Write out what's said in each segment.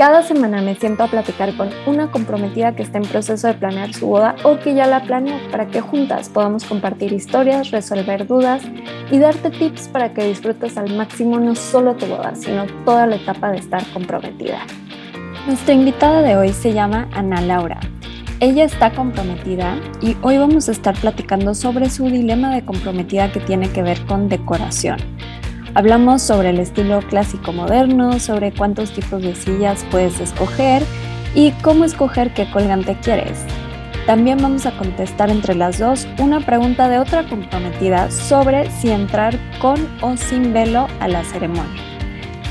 Cada semana me siento a platicar con una comprometida que está en proceso de planear su boda o que ya la planeó para que juntas podamos compartir historias, resolver dudas y darte tips para que disfrutes al máximo no solo tu boda, sino toda la etapa de estar comprometida. Nuestra invitada de hoy se llama Ana Laura. Ella está comprometida y hoy vamos a estar platicando sobre su dilema de comprometida que tiene que ver con decoración. Hablamos sobre el estilo clásico moderno, sobre cuántos tipos de sillas puedes escoger y cómo escoger qué colgante quieres. También vamos a contestar entre las dos una pregunta de otra comprometida sobre si entrar con o sin velo a la ceremonia.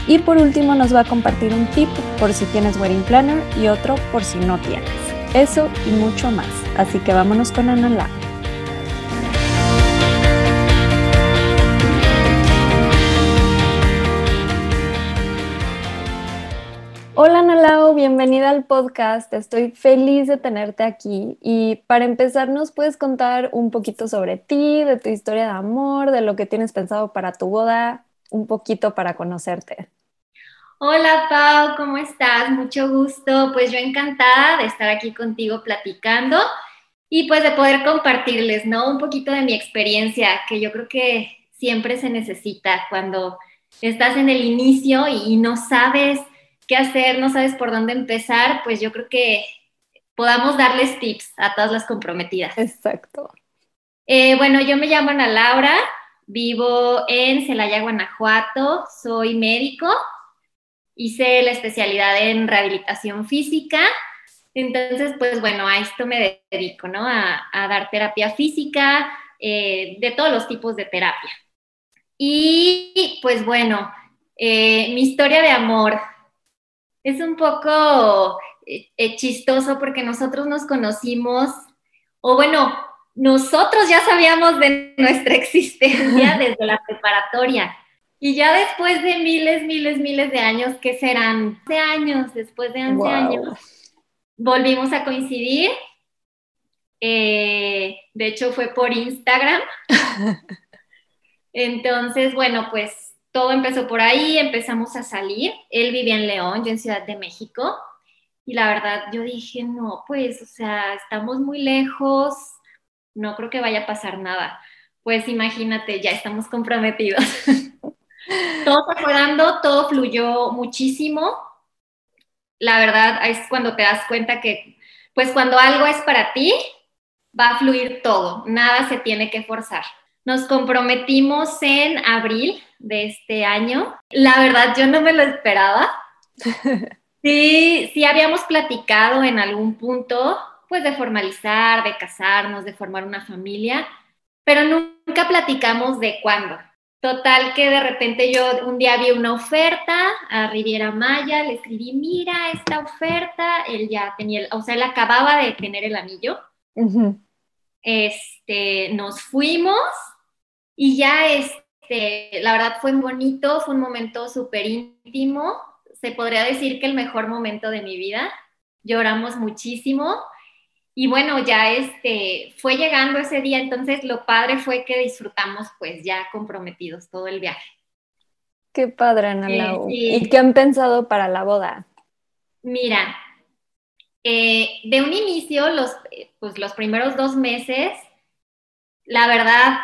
Y por último nos va a compartir un tip por si tienes wedding planner y otro por si no tienes. Eso y mucho más. Así que vámonos con Ana Hola bienvenida al podcast. Estoy feliz de tenerte aquí. Y para empezar, ¿nos puedes contar un poquito sobre ti, de tu historia de amor, de lo que tienes pensado para tu boda? Un poquito para conocerte. Hola Pau, ¿cómo estás? Mucho gusto. Pues yo encantada de estar aquí contigo platicando y pues de poder compartirles, ¿no? Un poquito de mi experiencia, que yo creo que siempre se necesita cuando estás en el inicio y no sabes qué hacer, no sabes por dónde empezar, pues yo creo que podamos darles tips a todas las comprometidas. Exacto. Eh, bueno, yo me llamo Ana Laura, vivo en Celaya, Guanajuato, soy médico, hice la especialidad en rehabilitación física, entonces, pues bueno, a esto me dedico, ¿no? A, dar terapia física, eh, de todos los tipos de terapia. Y pues bueno, eh, mi historia de amor, es un poco eh, eh, chistoso porque nosotros nos conocimos, o bueno, nosotros ya sabíamos de nuestra existencia desde la preparatoria. Y ya después de miles, miles, miles de años, ¿qué serán? 11 años, después de 11 años, volvimos a coincidir. Eh, de hecho, fue por Instagram. Entonces, bueno, pues todo empezó por ahí, empezamos a salir. Él vivía en León, yo en Ciudad de México. Y la verdad, yo dije, no, pues, o sea, estamos muy lejos, no creo que vaya a pasar nada. Pues imagínate, ya estamos comprometidos. todo fue dando, todo fluyó muchísimo. La verdad, es cuando te das cuenta que, pues, cuando algo es para ti, va a fluir todo, nada se tiene que forzar. Nos comprometimos en abril de este año. La verdad, yo no me lo esperaba. Sí, sí habíamos platicado en algún punto, pues de formalizar, de casarnos, de formar una familia, pero nunca platicamos de cuándo. Total que de repente yo un día vi una oferta a Riviera Maya, le escribí, mira esta oferta, él ya tenía, o sea, él acababa de tener el anillo. Este, nos fuimos y ya este la verdad fue muy bonito, fue un momento súper íntimo, se podría decir que el mejor momento de mi vida, lloramos muchísimo y bueno, ya este, fue llegando ese día, entonces lo padre fue que disfrutamos pues ya comprometidos todo el viaje. Qué padre, Ana Lau. ¿Y qué han pensado para la boda? Mira, eh, de un inicio, los, pues, los primeros dos meses, la verdad,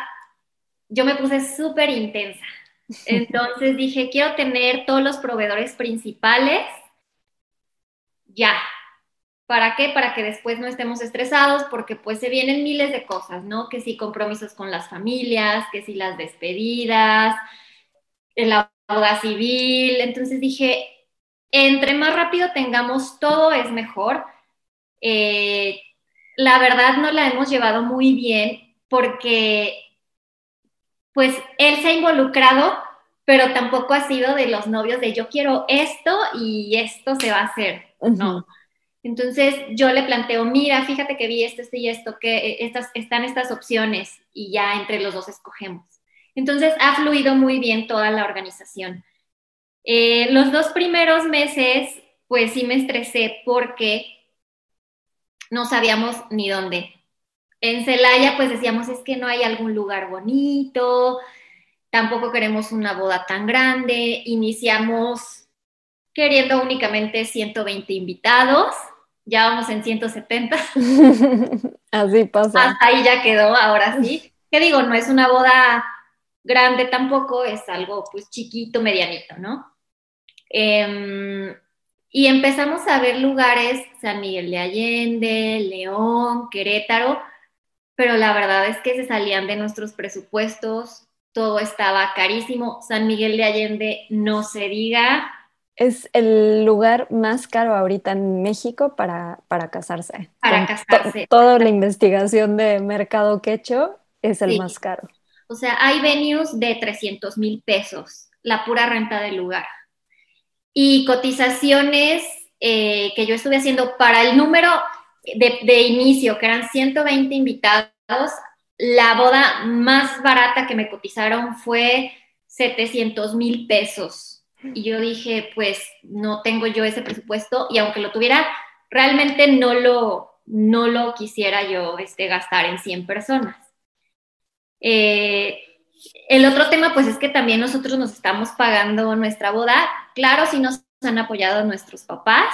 yo me puse súper intensa. Entonces dije, quiero tener todos los proveedores principales ya. ¿Para qué? Para que después no estemos estresados, porque pues se vienen miles de cosas, ¿no? Que si compromisos con las familias, que si las despedidas, la boda civil. Entonces dije, entre más rápido tengamos todo es mejor. Eh, la verdad no la hemos llevado muy bien porque pues él se ha involucrado, pero tampoco ha sido de los novios de yo quiero esto y esto se va a hacer, ¿no? Entonces yo le planteo, mira, fíjate que vi esto, esto y esto, que eh, estas, están estas opciones y ya entre los dos escogemos. Entonces ha fluido muy bien toda la organización. Eh, los dos primeros meses, pues sí me estresé porque no sabíamos ni dónde. En Celaya, pues decíamos, es que no hay algún lugar bonito, tampoco queremos una boda tan grande, iniciamos queriendo únicamente 120 invitados, ya vamos en 170. Así pasa. Hasta ahí ya quedó, ahora sí. ¿Qué digo? No es una boda grande tampoco, es algo pues chiquito, medianito, ¿no? Em, y empezamos a ver lugares, San Miguel de Allende, León, Querétaro, pero la verdad es que se salían de nuestros presupuestos, todo estaba carísimo. San Miguel de Allende no se diga. Es el lugar más caro ahorita en México para, para casarse. Para casarse. toda la investigación de mercado que he hecho es el más caro. O sea, hay venues de 300 mil pesos, la pura renta del lugar. Y cotizaciones eh, que yo estuve haciendo para el número de, inicio, que eran 120 invitados, la boda más barata que me cotizaron fue 700 mil pesos. Y yo dije, pues no tengo yo ese presupuesto y aunque lo tuviera, realmente no lo, no lo quisiera yo este, gastar en 100 personas. Eh, el otro tema, pues es que también nosotros nos estamos pagando nuestra boda. Claro, si nos han apoyado nuestros papás,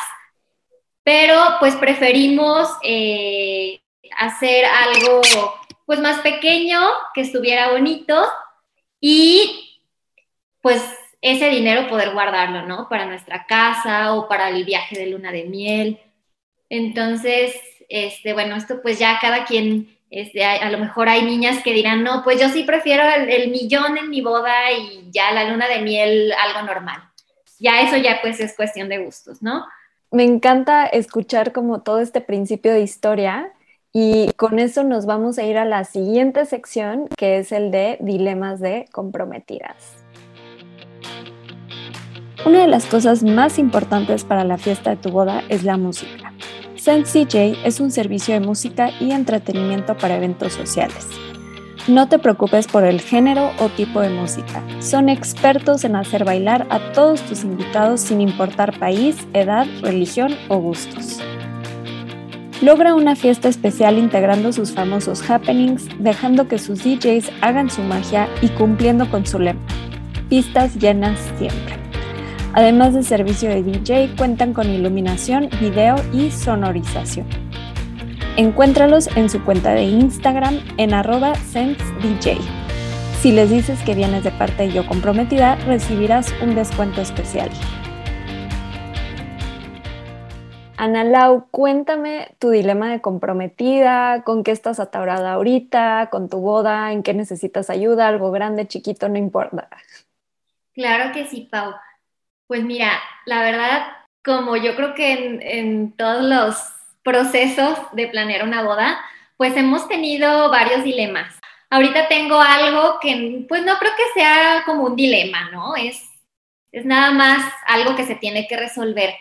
pero pues preferimos eh, hacer algo pues más pequeño, que estuviera bonito y pues ese dinero poder guardarlo, ¿no? Para nuestra casa o para el viaje de luna de miel. Entonces, este, bueno, esto pues ya cada quien, este, a, lo mejor hay niñas que dirán, no, pues yo sí prefiero el millón en mi boda y ya la luna de miel algo normal. Ya eso ya pues es cuestión de gustos, ¿no? Me encanta escuchar como todo este principio de historia y con eso nos vamos a ir a la siguiente sección que es el de dilemas de comprometidas. Una de las cosas más importantes para la fiesta de tu boda es la música. CJ es un servicio de música y entretenimiento para eventos sociales. No te preocupes por el género o tipo de música. Son expertos en hacer bailar a todos tus invitados sin importar país, edad, religión o gustos. Logra una fiesta especial integrando sus famosos happenings, dejando que sus DJs hagan su magia y cumpliendo con su lema. Pistas llenas siempre. Además de servicio de DJ, cuentan con iluminación, video y sonorización. Encuéntralos en su cuenta de Instagram en arroba SenseDJ. Si les dices que vienes de parte de Yo Comprometida, recibirás un descuento especial. Ana Lau, cuéntame tu dilema de comprometida, con qué estás ataurada ahorita, con tu boda, en qué necesitas ayuda, algo grande, chiquito, no importa. Claro que sí, Pau. Pues mira, la verdad, como yo creo que en, en todos los procesos de planear una boda, pues hemos tenido varios dilemas. Ahorita tengo algo que pues no creo que sea como un dilema, ¿no? Es, es nada más algo que se tiene que resolver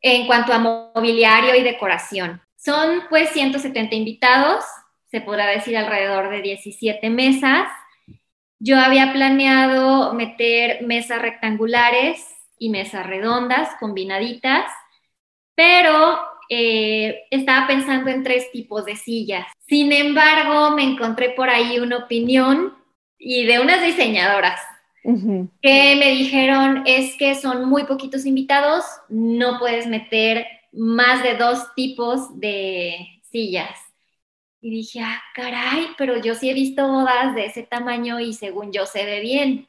en cuanto a mobiliario y decoración. Son pues 170 invitados, se podrá decir alrededor de 17 mesas. Yo había planeado meter mesas rectangulares y mesas redondas combinaditas, pero eh, estaba pensando en tres tipos de sillas. Sin embargo, me encontré por ahí una opinión y de unas diseñadoras que me dijeron es que son muy poquitos invitados, no puedes meter más de dos tipos de sillas. Y dije, ah, caray, pero yo sí he visto bodas de ese tamaño y según yo se ve bien.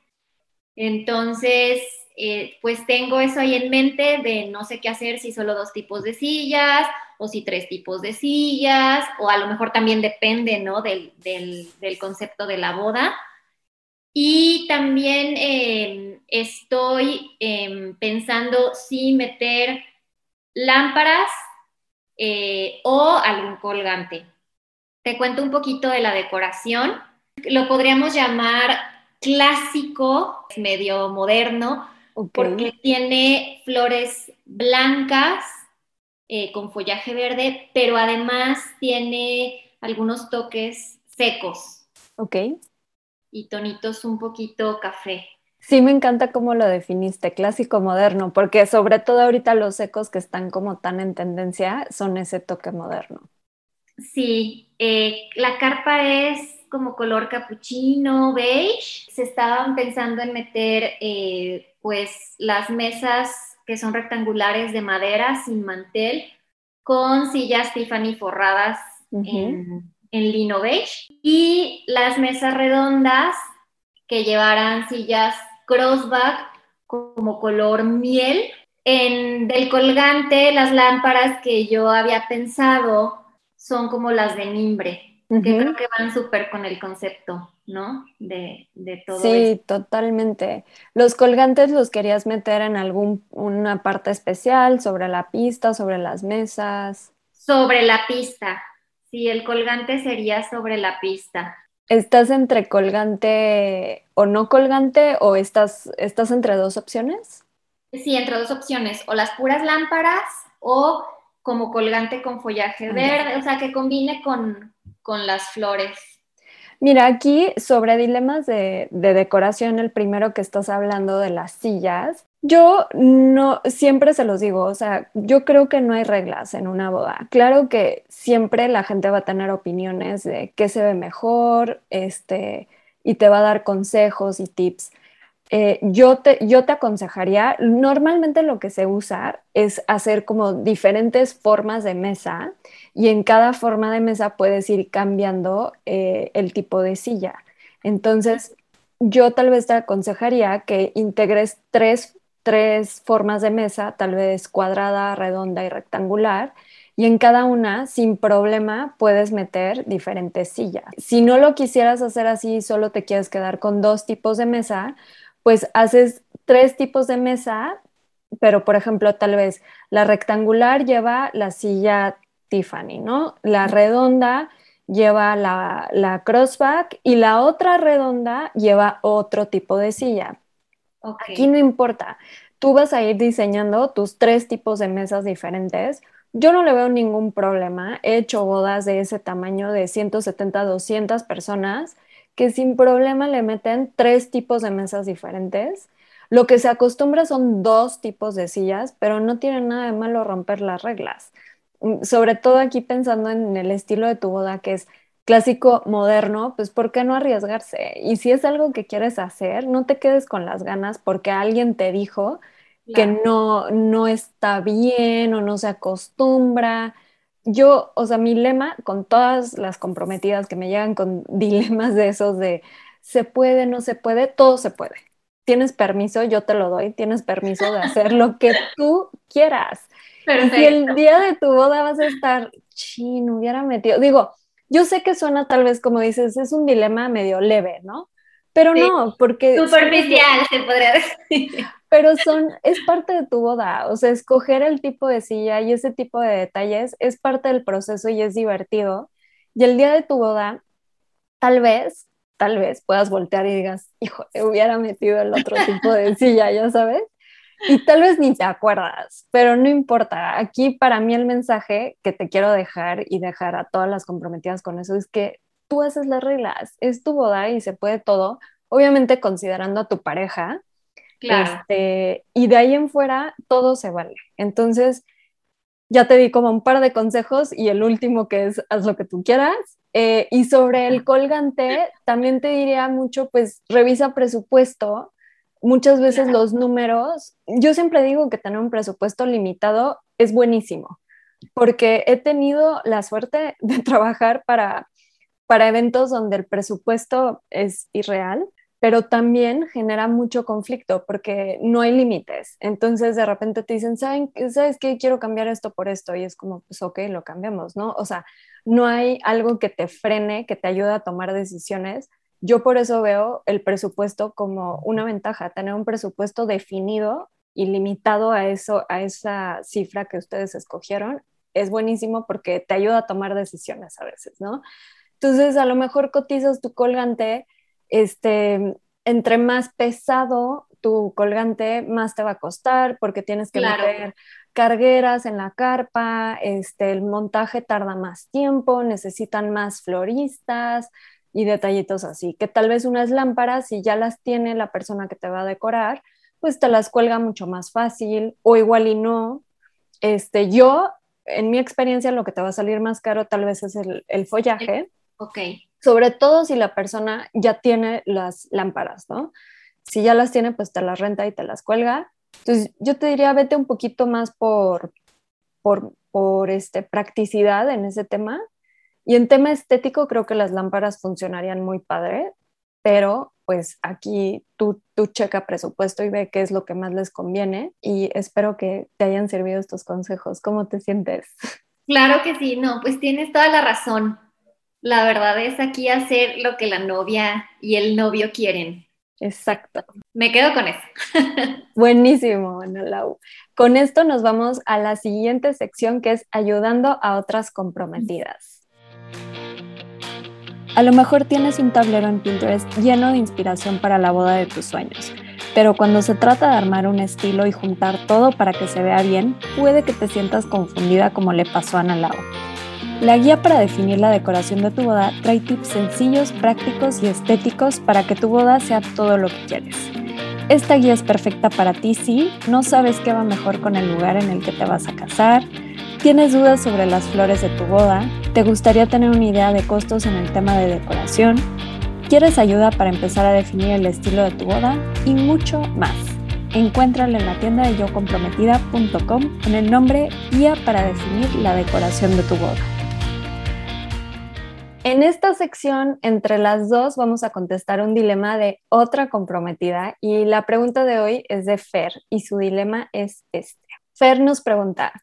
Entonces, eh, pues tengo eso ahí en mente de no sé qué hacer si solo dos tipos de sillas o si tres tipos de sillas, o a lo mejor también depende, ¿no? Del, concepto de la boda. Y también em, estoy em, pensando si meter lámparas eh, o algún colgante. Te cuento un poquito de la decoración. Lo podríamos llamar clásico, medio moderno, porque tiene flores blancas eh, con follaje verde, pero además tiene algunos toques secos. Ok. Y tonitos un poquito café. Sí, me encanta cómo lo definiste, clásico moderno, porque sobre todo ahorita los ecos que están como tan en tendencia son ese toque moderno. Sí, eh, la carpa es como color capuchino, beige. Se estaban pensando en meter eh, pues las mesas que son rectangulares de madera sin mantel con sillas Tiffany forradas en, en lino beige y las mesas redondas que llevaran sillas crossback como color miel. En del colgante, las lámparas que yo había pensado son como las de mimbre, que creo que van súper con el concepto, ¿no? De, de todo Sí, totalmente. ¿Los colgantes los querías meter en alguna parte especial, sobre la pista, sobre las mesas? Sobre la pista. Sí, el colgante sería sobre la pista. ¿Estás entre colgante o no colgante o estás, estás entre dos opciones? Sí, entre dos opciones, o las puras lámparas o como colgante con follaje verde, o sea, que combine con, las flores. Mira, aquí sobre dilemas de, de, decoración, el primero que estás hablando de las sillas, yo no, siempre se los digo, o sea, yo creo que no hay reglas en una boda. Claro que siempre la gente va a tener opiniones de qué se ve mejor, este, y te va a dar consejos y tips. Eh, yo, te, yo te aconsejaría, normalmente lo que se usa es hacer como diferentes formas de mesa y en cada forma de mesa puedes ir cambiando eh, el tipo de silla. Entonces, yo tal vez te aconsejaría que integres tres tres formas de mesa, tal vez cuadrada, redonda y rectangular, y en cada una, sin problema, puedes meter diferentes sillas. Si no lo quisieras hacer así, solo te quieres quedar con dos tipos de mesa, pues haces tres tipos de mesa, pero por ejemplo, tal vez la rectangular lleva la silla Tiffany, ¿no? La redonda lleva la, la crossback y la otra redonda lleva otro tipo de silla. Aquí no importa. Tú vas a ir diseñando tus tres tipos de mesas diferentes. Yo no le veo ningún problema. He hecho bodas de ese tamaño de 170, 200 personas que sin problema le meten tres tipos de mesas diferentes. Lo que se acostumbra son dos tipos de sillas, pero no tiene nada de malo romper las reglas. Mm, sobre todo aquí pensando en el estilo de tu boda, que es clásico moderno, pues ¿por qué no arriesgarse? Y si es algo que quieres hacer, no te quedes con las ganas porque alguien te dijo que no, no está bien o no se acostumbra. Yo, o sea, mi lema con todas las comprometidas que me llegan con dilemas de esos de se puede, no se puede, todo se puede. Tienes permiso, yo te lo doy, tienes permiso de hacer lo que tú quieras. Y si el día de tu boda vas a estar, chin, hubiera metido, digo, yo sé que suena tal vez como dices, es un dilema medio leve, ¿no? Pero no, porque... Superficial, se podría decir. Pero son, es parte de tu boda, o sea, escoger el tipo de silla y ese tipo de detalles es parte del proceso y es divertido. Y el día de tu boda, tal vez, tal vez puedas voltear y digas, hijo, hubiera metido el otro tipo de silla, ya sabes. Y tal vez ni te acuerdas, pero no importa. Aquí para mí el mensaje que te quiero dejar y dejar a todas las comprometidas con eso es que tú haces las reglas, es tu boda y se puede todo, obviamente considerando a tu pareja. Claro. Este, y de ahí en fuera todo se vale. Entonces, ya te di como un par de consejos y el último que es haz lo que tú quieras. Eh, y sobre el colgante, también te diría mucho, pues revisa presupuesto muchas veces los números, yo siempre digo que tener un presupuesto limitado es buenísimo, porque he tenido la suerte de trabajar para, para eventos donde el presupuesto es irreal, pero también genera mucho conflicto porque no hay límites. Entonces de repente te dicen, ¿saben, ¿sabes qué? Quiero cambiar esto por esto. Y es como, pues ok, lo cambiamos, ¿no? O sea, no hay algo que te frene, que te ayude a tomar decisiones yo por eso veo el presupuesto como una ventaja, tener un presupuesto definido y limitado a eso, a esa cifra que ustedes escogieron, es buenísimo porque te ayuda a tomar decisiones a veces, ¿no? Entonces, a lo mejor cotizas tu colgante, este, entre más pesado tu colgante, más te va a costar porque tienes que meter cargueras en la carpa, este, el montaje tarda más tiempo, necesitan más floristas, y detallitos así, que tal vez unas lámparas, si ya las tiene la persona que te va a decorar, pues te las cuelga mucho más fácil o igual y no. Este, yo, en mi experiencia, lo que te va a salir más caro tal vez es el, el follaje. Ok. Sobre todo si la persona ya tiene las lámparas, ¿no? Si ya las tiene, pues te las renta y te las cuelga. Entonces, yo te diría, vete un poquito más por, por, por este, practicidad en ese tema. Y en tema estético, creo que las lámparas funcionarían muy padre, pero pues aquí tú, tú checa presupuesto y ve qué es lo que más les conviene y espero que te hayan servido estos consejos. ¿Cómo te sientes? Claro que sí, no, pues tienes toda la razón. La verdad es aquí hacer lo que la novia y el novio quieren. Exacto. Me quedo con eso. Buenísimo, Ana Lau. Con esto nos vamos a la siguiente sección que es ayudando a otras comprometidas. A lo mejor tienes un tablero en Pinterest lleno de inspiración para la boda de tus sueños, pero cuando se trata de armar un estilo y juntar todo para que se vea bien, puede que te sientas confundida como le pasó a Ana Lau. La guía para definir la decoración de tu boda trae tips sencillos, prácticos y estéticos para que tu boda sea todo lo que quieres. Esta guía es perfecta para ti si no sabes qué va mejor con el lugar en el que te vas a casar, ¿Tienes dudas sobre las flores de tu boda? ¿Te gustaría tener una idea de costos en el tema de decoración? ¿Quieres ayuda para empezar a definir el estilo de tu boda? Y mucho más. Encuéntralo en la tienda de yocomprometida.com con el nombre Guía para definir la decoración de tu boda. En esta sección, entre las dos, vamos a contestar un dilema de otra comprometida y la pregunta de hoy es de Fer y su dilema es este. Fer nos pregunta,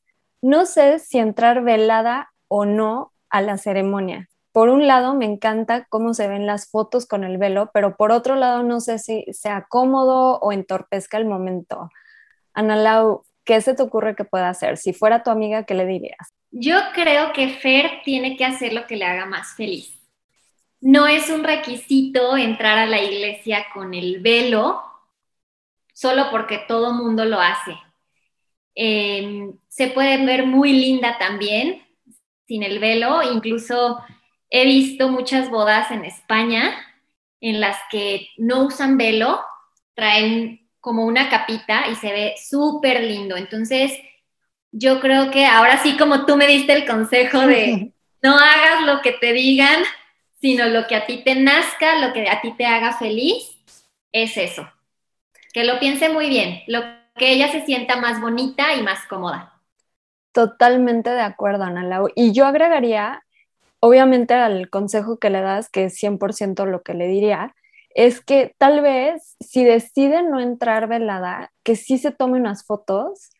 no sé si entrar velada o no a la ceremonia. Por un lado, me encanta cómo se ven las fotos con el velo, pero por otro lado, no sé si sea cómodo o entorpezca el momento. Ana Lau, ¿qué se te ocurre que pueda hacer? Si fuera tu amiga, ¿qué le dirías? Yo creo que Fer tiene que hacer lo que le haga más feliz. No es un requisito entrar a la iglesia con el velo solo porque todo mundo lo hace. Em, se puede ver muy linda también, sin el velo. Incluso he visto muchas bodas en España en las que no usan velo, traen como una capita y se ve súper lindo. Entonces, yo creo que ahora sí, como tú me diste el consejo de no hagas lo que te digan, sino lo que a ti te nazca, lo que a ti te haga feliz, es eso. Que lo piense muy bien. Lo que ella se sienta más bonita y más cómoda. Totalmente de acuerdo, Ana Lau. Y yo agregaría, obviamente al consejo que le das, que es 100% lo que le diría, es que tal vez si decide no entrar velada, que sí se tome unas fotos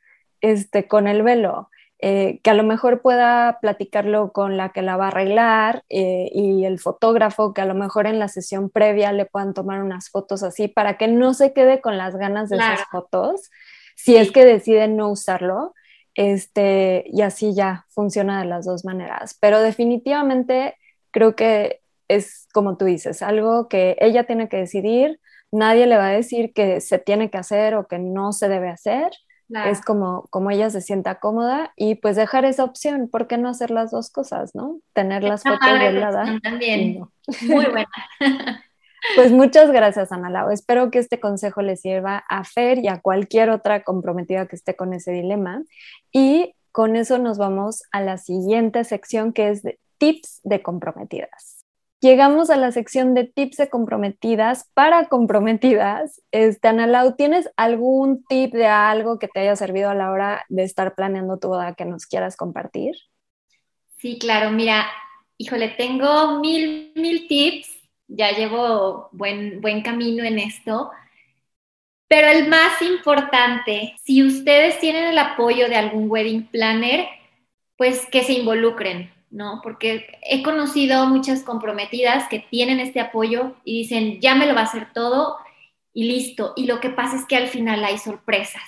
este, con el velo. Eh, que a lo mejor pueda platicarlo con la que la va a arreglar eh, y el fotógrafo, que a lo mejor en la sesión previa le puedan tomar unas fotos así para que no se quede con las ganas de esas fotos, si es que deciden no usarlo, este, y así ya funciona de las dos maneras. Pero definitivamente creo que es como tú dices, algo que ella tiene que decidir, nadie le va a decir que se tiene que hacer o que no se debe hacer es como, como ella se sienta cómoda y pues dejar esa opción, ¿por qué no hacer las dos cosas, no? Tener las fotos de También, muy buena. Pues muchas gracias, Ana Lau. Espero que este consejo le sirva a Fer y a cualquier otra comprometida que esté con ese dilema. Y con eso nos vamos a la siguiente sección que es de tips de comprometidas. Llegamos a la sección de tips de comprometidas para comprometidas. Este, Ana Lau, ¿tienes algún tip de algo que te haya servido a la hora de estar planeando tu boda que nos quieras compartir? Sí, claro. Mira, híjole, tengo mil, mil tips. Ya llevo buen, buen camino en esto. Pero el más importante, si ustedes tienen el apoyo de algún wedding planner, pues que se involucren ¿no? Porque he conocido muchas comprometidas que tienen este apoyo y dicen, ya me lo va a hacer todo y listo. Y lo que pasa es que al final hay sorpresas.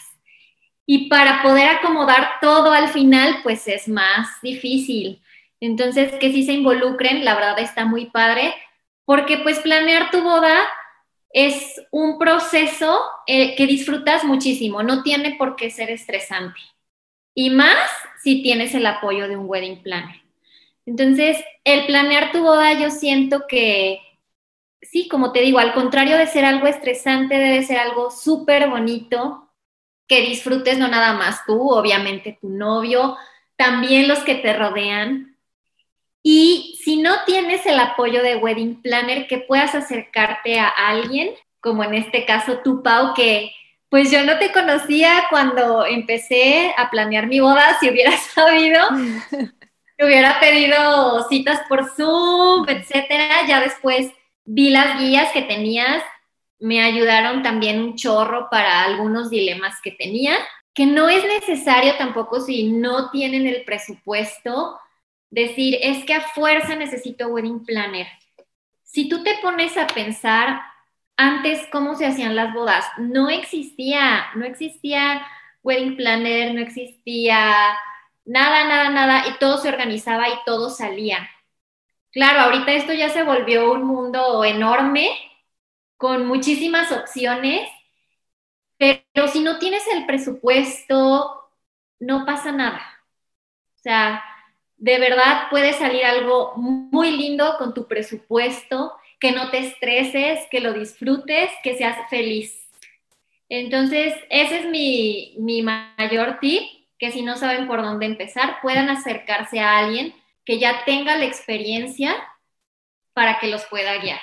Y para poder acomodar todo al final, pues es más difícil. Entonces, que sí se involucren, la verdad está muy padre, porque pues planear tu boda es un proceso eh, que disfrutas muchísimo, no tiene por qué ser estresante. Y más si tienes el apoyo de un wedding planner. Entonces, el planear tu boda yo siento que sí, como te digo, al contrario de ser algo estresante, debe ser algo súper bonito, que disfrutes no nada más tú, obviamente tu novio, también los que te rodean. Y si no tienes el apoyo de Wedding Planner, que puedas acercarte a alguien, como en este caso tú, Pau, que pues yo no te conocía cuando empecé a planear mi boda, si hubiera sabido, te hubiera pedido citas por Zoom, etcétera. Ya después vi las guías que tenías, me ayudaron también un chorro para algunos dilemas que tenía, que no es necesario tampoco si no tienen el presupuesto decir, es que a fuerza necesito wedding planner. Si tú te pones a pensar antes cómo se hacían las bodas, no existía, no existía wedding planner, no existía nada, nada, nada, y todo se organizaba y todo salía. Claro, ahorita esto ya se volvió un mundo enorme, con muchísimas opciones, pero si no tienes el presupuesto, no pasa nada. O sea, de verdad puede salir algo muy lindo con tu presupuesto, que no te estreses, que lo disfrutes, que seas feliz. Entonces, ese es mi, mi mayor tip, que si no saben por dónde empezar, puedan acercarse a alguien que ya tenga la experiencia para que los pueda guiar.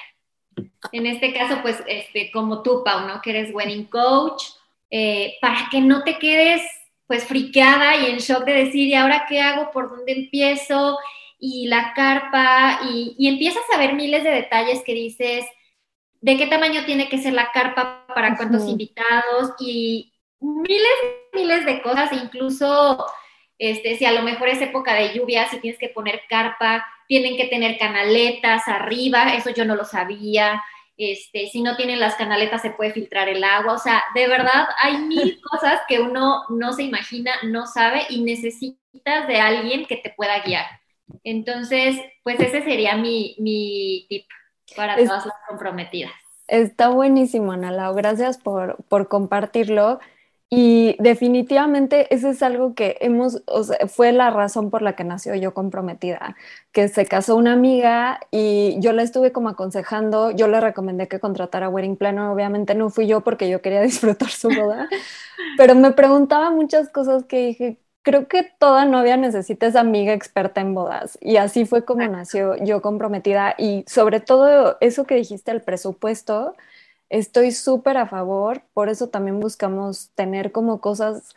En este caso, pues, este, como tú, Pau, ¿no? Que eres wedding coach, eh, para que no te quedes, pues, friqueada y en shock de decir, ¿y ahora qué hago? ¿Por dónde empiezo? Y la carpa, y, empiezas a ver miles de detalles que dices, ¿de qué tamaño tiene que ser la carpa? ¿Para cuántos invitados? Y miles, miles de cosas, incluso este, si a lo mejor es época de lluvia, si tienes que poner carpa, tienen que tener canaletas arriba, eso yo no lo sabía. Este, si no tienen las canaletas se puede filtrar el agua, o sea, de verdad hay mil cosas que uno no se imagina, no sabe y necesitas de alguien que te pueda guiar. Entonces, pues ese sería mi, mi tip para todas las comprometidas. Está buenísimo, Ana Lau. Gracias por, por compartirlo. Y definitivamente eso es algo que hemos, o sea, fue la razón por la que nació yo comprometida, que se casó una amiga y yo la estuve como aconsejando, yo le recomendé que contratara Wedding Planner, obviamente no fui yo porque yo quería disfrutar su boda, pero me preguntaba muchas cosas que dije, creo que toda novia necesita esa amiga experta en bodas y así fue como nació yo comprometida y sobre todo eso que dijiste, el presupuesto Estoy súper a favor, por eso también buscamos tener como cosas,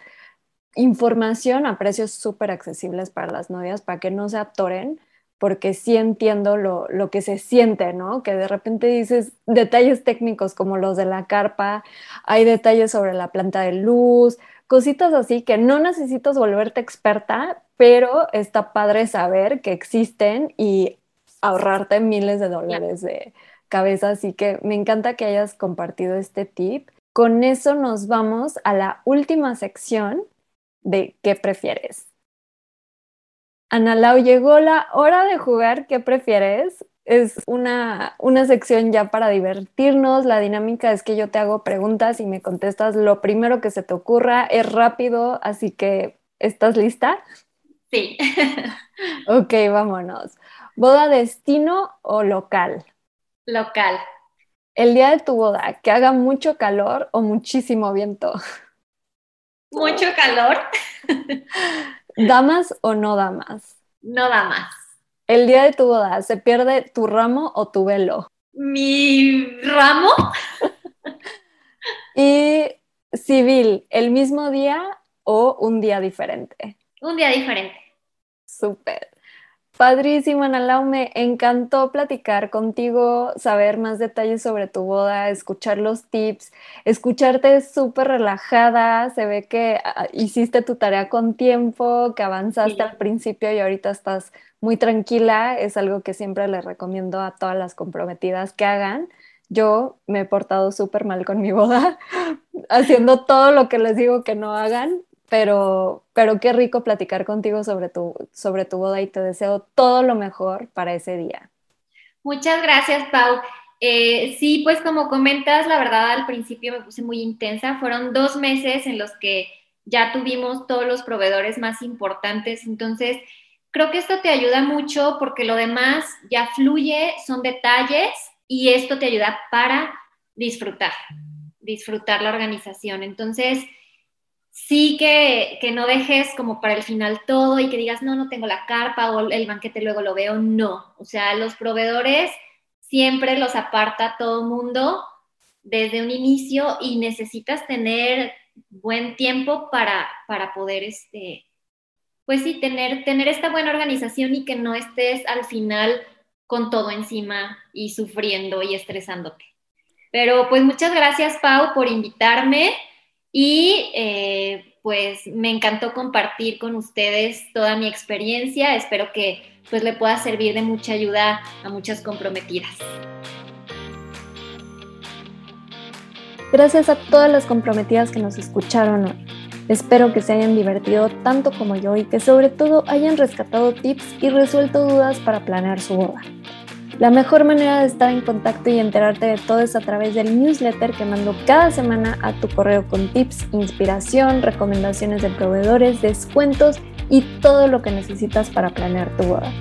información a precios súper accesibles para las novias, para que no se atoren, porque sí entiendo lo, lo, que se siente, ¿no? Que de repente dices detalles técnicos como los de la carpa, hay detalles sobre la planta de luz, cositas así que no necesitas volverte experta, pero está padre saber que existen y ahorrarte miles de dólares de, cabeza, así que me encanta que hayas compartido este tip. Con eso nos vamos a la última sección de ¿qué prefieres? Ana Lau, llegó la hora de jugar ¿qué prefieres? Es una, una sección ya para divertirnos. La dinámica es que yo te hago preguntas y me contestas lo primero que se te ocurra. Es rápido, así que ¿estás lista? Sí. ok, vámonos. ¿Boda destino o local? Local. El día de tu boda, que haga mucho calor o muchísimo viento. Mucho calor. ¿Damas o no damas? No damas. El día de tu boda, ¿se pierde tu ramo o tu velo? Mi ramo. y civil, ¿el mismo día o un día diferente? Un día diferente. Súper. Padrísimo, Analau, me encantó platicar contigo, saber más detalles sobre tu boda, escuchar los tips, escucharte súper relajada, se ve que ah, hiciste tu tarea con tiempo, que avanzaste al principio y ahorita estás muy tranquila, es algo que siempre les recomiendo a todas las comprometidas que hagan. Yo me he portado súper mal con mi boda, haciendo todo lo que les digo que no hagan, pero, pero qué rico platicar contigo sobre tu, sobre tu boda y te deseo todo lo mejor para ese día. Muchas gracias, Pau. Eh, sí, pues como comentas, la verdad al principio me puse muy intensa. Fueron dos meses en los que ya tuvimos todos los proveedores más importantes. Entonces, creo que esto te ayuda mucho porque lo demás ya fluye, son detalles y esto te ayuda para disfrutar, disfrutar la organización. Entonces, sí que, que, no dejes como para el final todo y que digas, no, no tengo la carpa o el banquete luego lo veo, no. O sea, los proveedores siempre los aparta todo mundo desde un inicio y necesitas tener buen tiempo para, para poder, este, pues sí, tener, tener esta buena organización y que no estés al final con todo encima y sufriendo y estresándote. Pero pues muchas gracias, Pau, por invitarme y eh, pues me encantó compartir con ustedes toda mi experiencia. Espero que pues le pueda servir de mucha ayuda a muchas comprometidas. Gracias a todas las comprometidas que nos escucharon hoy. Espero que se hayan divertido tanto como yo y que sobre todo hayan rescatado tips y resuelto dudas para planear su boda. La mejor manera de estar en contacto y enterarte de todo es a través del newsletter que mando cada semana a tu correo con tips, inspiración, recomendaciones de proveedores, descuentos y todo lo que necesitas para planear tu boda.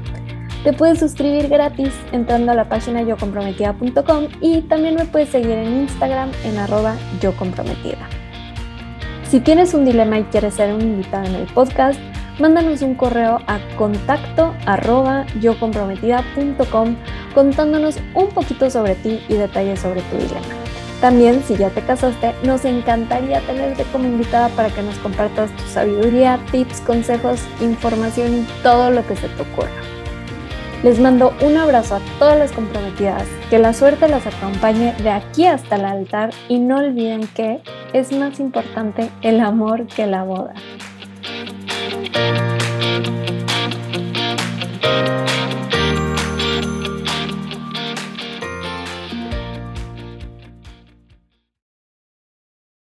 Te puedes suscribir gratis entrando a la página yocomprometida.com y también me puedes seguir en Instagram en arroba yocomprometida. Si tienes un dilema y quieres ser un invitado en el podcast, mándanos un correo a contacto arroba yocomprometida.com contándonos un poquito sobre ti y detalles sobre tu dilema. También, si ya te casaste, nos encantaría tenerte como invitada para que nos compartas tu sabiduría, tips, consejos, información y todo lo que se te ocurra. Les mando un abrazo a todas las comprometidas, que la suerte las acompañe de aquí hasta el altar y no olviden que es más importante el amor que la boda. Bye.